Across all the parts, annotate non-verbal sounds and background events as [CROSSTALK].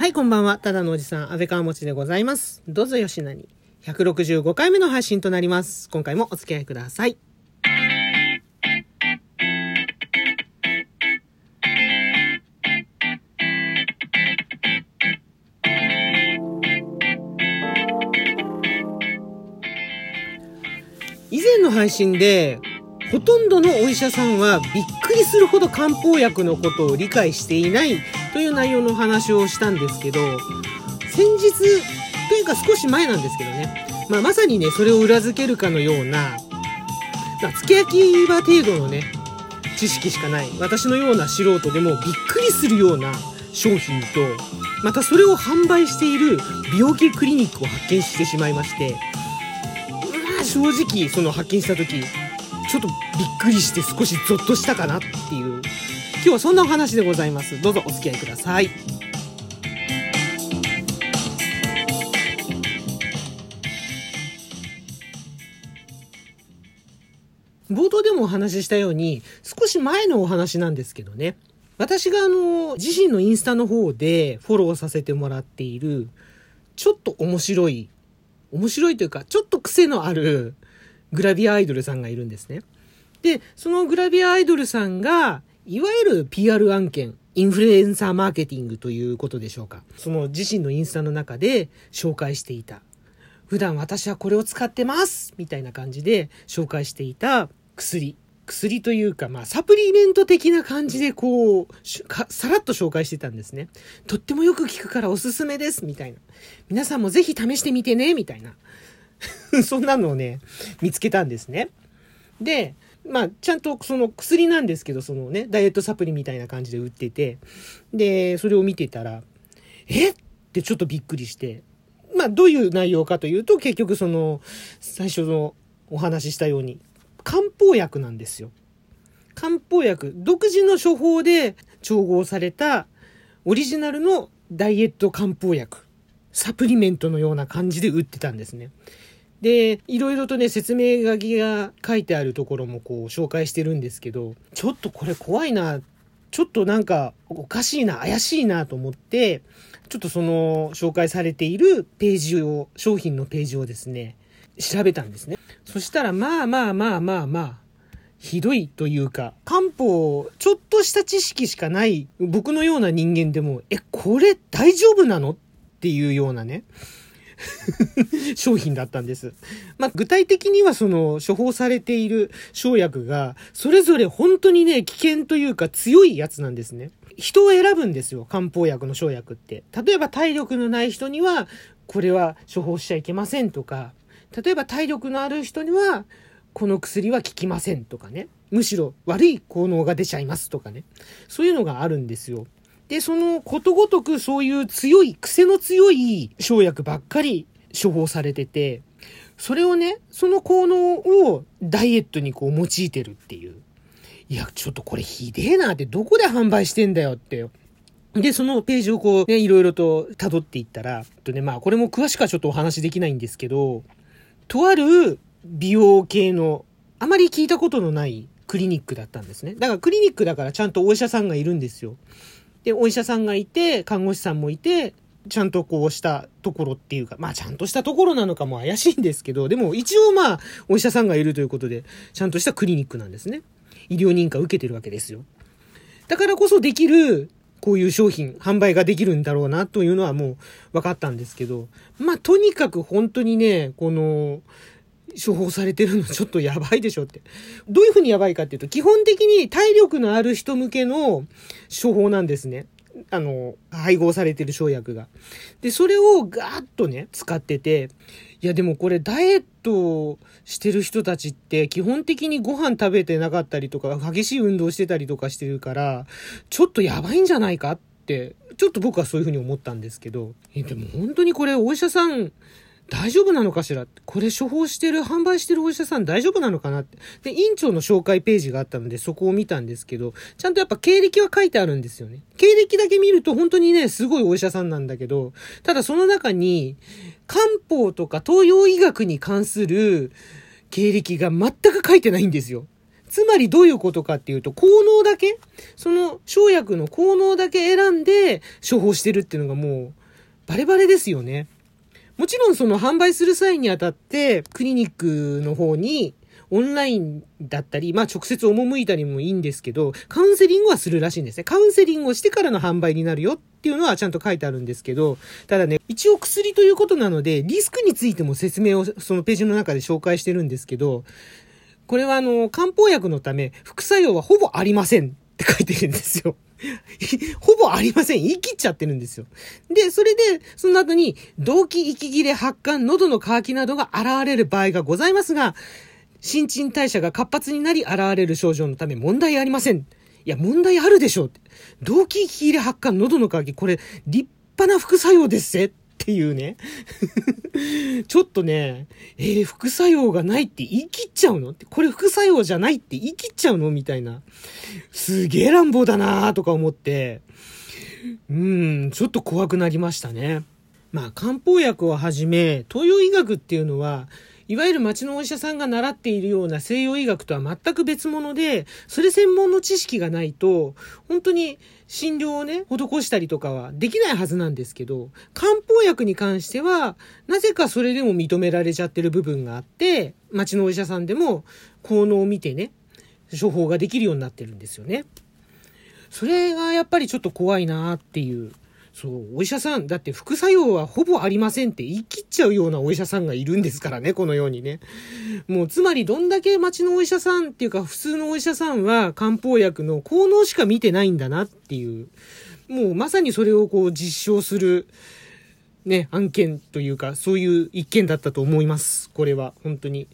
はい、こんばんは。ただのおじさん、安倍川持でございます。どうぞよしなに。165回目の配信となります。今回もお付き合いください。以前の配信で、ほとんどのお医者さんはびっくりするほど漢方薬のことを理解していないという内容の話をしたんですけど、先日というか少し前なんですけどね、まあ、まさにね、それを裏付けるかのような、まあ、付け焼き場程度のね、知識しかない私のような素人でもびっくりするような商品と、またそれを販売している美容系クリニックを発見してしまいまして、まあ正直その発見した時、ちょっとびっくりして少しゾッとしたかなっていう、今日はそんなお話でございます。どうぞお付き合いください。冒頭でもお話ししたように、少し前のお話なんですけどね。私があの、自身のインスタの方でフォローさせてもらっている、ちょっと面白い、面白いというか、ちょっと癖のあるグラビアアイドルさんがいるんですね。で、そのグラビアアイドルさんが、いわゆる PR 案件、インフルエンサーマーケティングということでしょうか。その自身のインスタの中で紹介していた。普段私はこれを使ってますみたいな感じで紹介していた薬。薬というか、まあ、サプリメント的な感じでこう、さらっと紹介してたんですね。とってもよく効くからおすすめですみたいな。皆さんもぜひ試してみてねみたいな。[LAUGHS] そんなのをね、見つけたんですね。で、まあ、ちゃんとその薬なんですけど、そのね、ダイエットサプリみたいな感じで売ってて、で、それを見てたら、え？ってちょっとびっくりして、まあ、どういう内容かというと、結局その、最初のお話ししたように、漢方薬なんですよ。漢方薬、独自の処方で調合されたオリジナルのダイエット漢方薬、サプリメントのような感じで売ってたんですね。で、いろいろとね、説明書きが書いてあるところもこう紹介してるんですけど、ちょっとこれ怖いな、ちょっとなんかおかしいな、怪しいなと思って、ちょっとその紹介されているページを、商品のページをですね、調べたんですね。そしたら、まあまあまあまあまあ、ひどいというか、漢方、ちょっとした知識しかない僕のような人間でも、え、これ大丈夫なの？っていうようなね、[LAUGHS] 商品だったんです。まあ、具体的にはその処方されている生薬が、それぞれ本当にね、危険というか強いやつなんですね。人を選ぶんですよ、漢方薬の生薬って。例えば体力のない人には、これは処方しちゃいけませんとか、例えば体力のある人には、この薬は効きませんとかね。むしろ悪い効能が出ちゃいますとかね。そういうのがあるんですよ。で、そのことごとくそういう強い、癖の強い生薬ばっかり処方されてて、それをね、その効能をダイエットにこう用いてるっていう。いや、ちょっとこれひでえなって、どこで販売してんだよって。で、そのページをこうね、いろいろと辿っていったら、とね、まあこれも詳しくはちょっとお話できないんですけど、とある美容系の、あまり聞いたことのないクリニックだったんですね。だからクリニックだからちゃんとお医者さんがいるんですよ。で、お医者さんがいて、看護師さんもいて、ちゃんとこうしたところっていうか、まあちゃんとしたところなのかも怪しいんですけど、でも一応まあお医者さんがいるということで、ちゃんとしたクリニックなんですね。医療認可を受けてるわけですよ。だからこそできる、こういう商品、販売ができるんだろうなというのはもう分かったんですけど、まあとにかく本当にね、この、処方されてるのちょっとやばいでしょって。どういうふうにやばいかっていうと、基本的に体力のある人向けの処方なんですね。あの、配合されてる生薬が。で、それをガーッとね、使ってて、いやでもこれダイエットしてる人たちって基本的にご飯食べてなかったりとか、激しい運動してたりとかしてるから、ちょっとやばいんじゃないかって、ちょっと僕はそういうふうに思ったんですけど、え、でも本当にこれお医者さん、大丈夫なのかしら？これ処方してる、販売してるお医者さん大丈夫なのかなって。で、院長の紹介ページがあったのでそこを見たんですけど、ちゃんとやっぱ経歴は書いてあるんですよね。経歴だけ見ると本当にね、すごいお医者さんなんだけど、ただその中に、漢方とか東洋医学に関する経歴が全く書いてないんですよ。つまりどういうことかっていうと、効能だけ、その生薬の効能だけ選んで処方してるっていうのがもう、バレバレですよね。もちろんその販売する際にあたって、クリニックの方にオンラインだったり、まあ直接赴いたりもいいんですけど、カウンセリングはするらしいんですね。カウンセリングをしてからの販売になるよっていうのはちゃんと書いてあるんですけど、ただね、一応薬ということなので、リスクについても説明をそのページの中で紹介してるんですけど、これはあの、漢方薬のため、副作用はほぼありませんって書いてるんですよ。[LAUGHS] ほぼありません。言い切っちゃってるんですよ。で、それで、その後に、動悸、息切れ、発汗、喉の渇きなどが現れる場合がございますが、新陳代謝が活発になり現れる症状のため問題ありません。いや、問題あるでしょう。動悸、息切れ、発汗、喉の渇き、これ、立派な副作用ですぜ。っていうね。[LAUGHS] ちょっとね、えー、副作用がないって言い切っちゃうの？って、これ副作用じゃないって言い切っちゃうの？みたいな。すげえ乱暴だなーとか思って、うん、ちょっと怖くなりましたね。まあ、漢方薬をはじめ、東洋医学っていうのは、いわゆる町のお医者さんが習っているような西洋医学とは全く別物で、それ専門の知識がないと、本当に診療をね、施したりとかはできないはずなんですけど、漢方薬に関しては、なぜかそれでも認められちゃってる部分があって、町のお医者さんでも効能を見てね、処方ができるようになってるんですよね。それがやっぱりちょっと怖いなっていうそう、お医者さん、だって副作用はほぼありませんって言い切っちゃうようなお医者さんがいるんですからね、このようにね。もう、つまりどんだけ町のお医者さんっていうか、普通のお医者さんは漢方薬の効能しか見てないんだなっていう、もうまさにそれをこう実証する、ね、案件というか、そういう一件だったと思います。これは、本当に。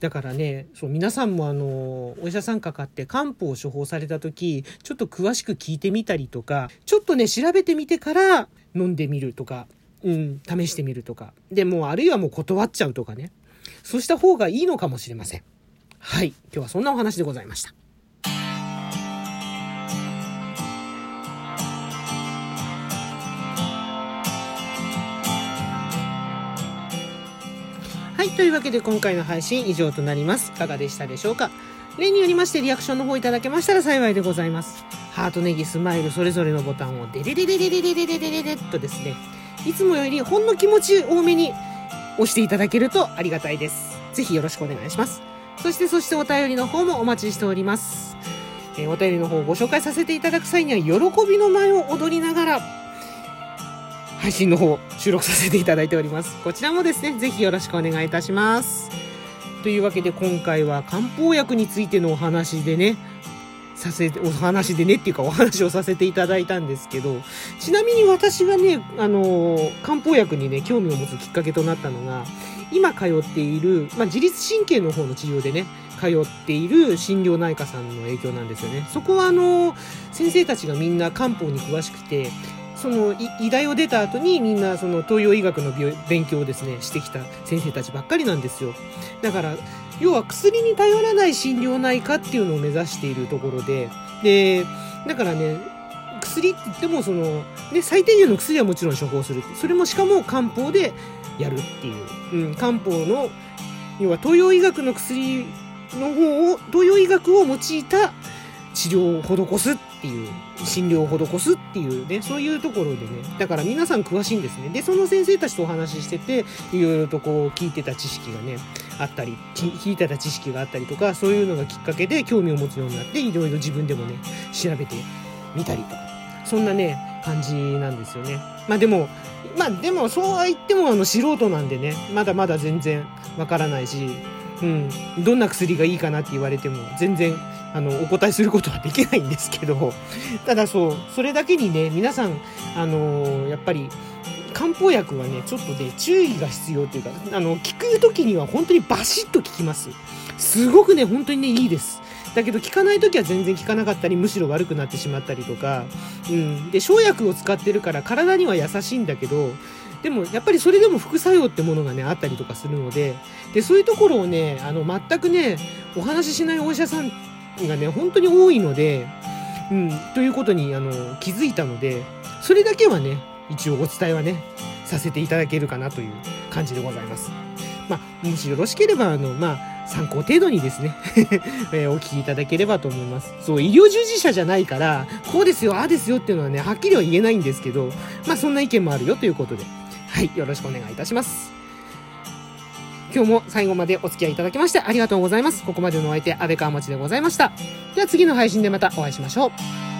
だからね、そう、皆さんもあの、お医者さんかかって漢方を処方された時、ちょっと詳しく聞いてみたりとか、ちょっとね、調べてみてから飲んでみるとか、うん、試してみるとか。で、もうあるいはもう断っちゃうとかね。そうした方がいいのかもしれません。はい。今日はそんなお話でございました。というわけで今回の配信以上となります。いかがでしたでしょうか？例によりましてリアクションの方いただけましたら幸いでございます。ハート、ネギ、スマイル、それぞれのボタンをデレレレレレレレレレレレっとですね、いつもよりほんの気持ち多めに押していただけるとありがたいです。ぜひよろしくお願いします。そして、そしてお便りの方もお待ちしております。えー、お便りの方をご紹介させていただく際には、喜びの舞を踊りながら、配信の方収録させていただいております。こちらもですね、ぜひよろしくお願いいたします。というわけで今回は漢方薬についてのお話でね、させてお話でねっていうかお話をさせていただいたんですけど、ちなみに私がね、あの漢方薬にね、興味を持つきっかけとなったのが、今通っている、まあ、自律神経の方の治療でね、通っている心療内科さんの影響なんですよね。そこはあの、先生たちがみんな漢方に詳しくて、その医大を出た後にみんなその東洋医学の勉強をですねしてきた先生たちばっかりなんですよ。だから要は薬に頼らない心療内科っていうのを目指しているところででだからね薬って言ってもその、ね、最低限の薬はもちろん処方するそれもしかも漢方でやるっていう、うん、漢方の要は東洋医学の薬の方を東洋医学を用いた治療を施すっていう、診療を施すっていうね、そういうところでね、だから皆さん詳しいんですね。で、その先生たちとお話ししてて、いろいろとこう聞いてた知識がね、あったり、聞いてた知識があったりとか、そういうのがきっかけで興味を持つようになって、いろいろ自分でもね、調べてみたりとか、そんなね、感じなんですよね。まあでも、まあでもそうは言ってもあの素人なんでね、まだまだ全然わからないし、うん、どんな薬がいいかなって言われても全然あのお答えすることはできないんですけど [LAUGHS] ただそうそれだけにね皆さんあのやっぱり漢方薬はねちょっとね注意が必要っていうかあの効く時には本当にバシッと効きます。すごくね本当にねいいです。だけど効かない時は全然効かなかったりむしろ悪くなってしまったりとか、うん、で生薬を使ってるから体には優しいんだけどでもやっぱりそれでも副作用ってものがねあったりとかするのででそういうところをねあの全くねお話ししないお医者さんがね本当に多いので、うん、ということにあの気づいたのでそれだけはね一応お伝えはねさせていただけるかなという感じでございます。まあ、もしよろしければあの、まあ参考程度にですね [LAUGHS] えお聞きいただければと思います。そう、医療従事者じゃないから、こうですよ、ああですよっていうのはね、はっきりは言えないんですけど、まあそんな意見もあるよということで、はい、よろしくお願いいたします。今日も最後までお付き合いいただきましてありがとうございます。ここまでのお相手、安倍川町でございました。では次の配信でまたお会いしましょう。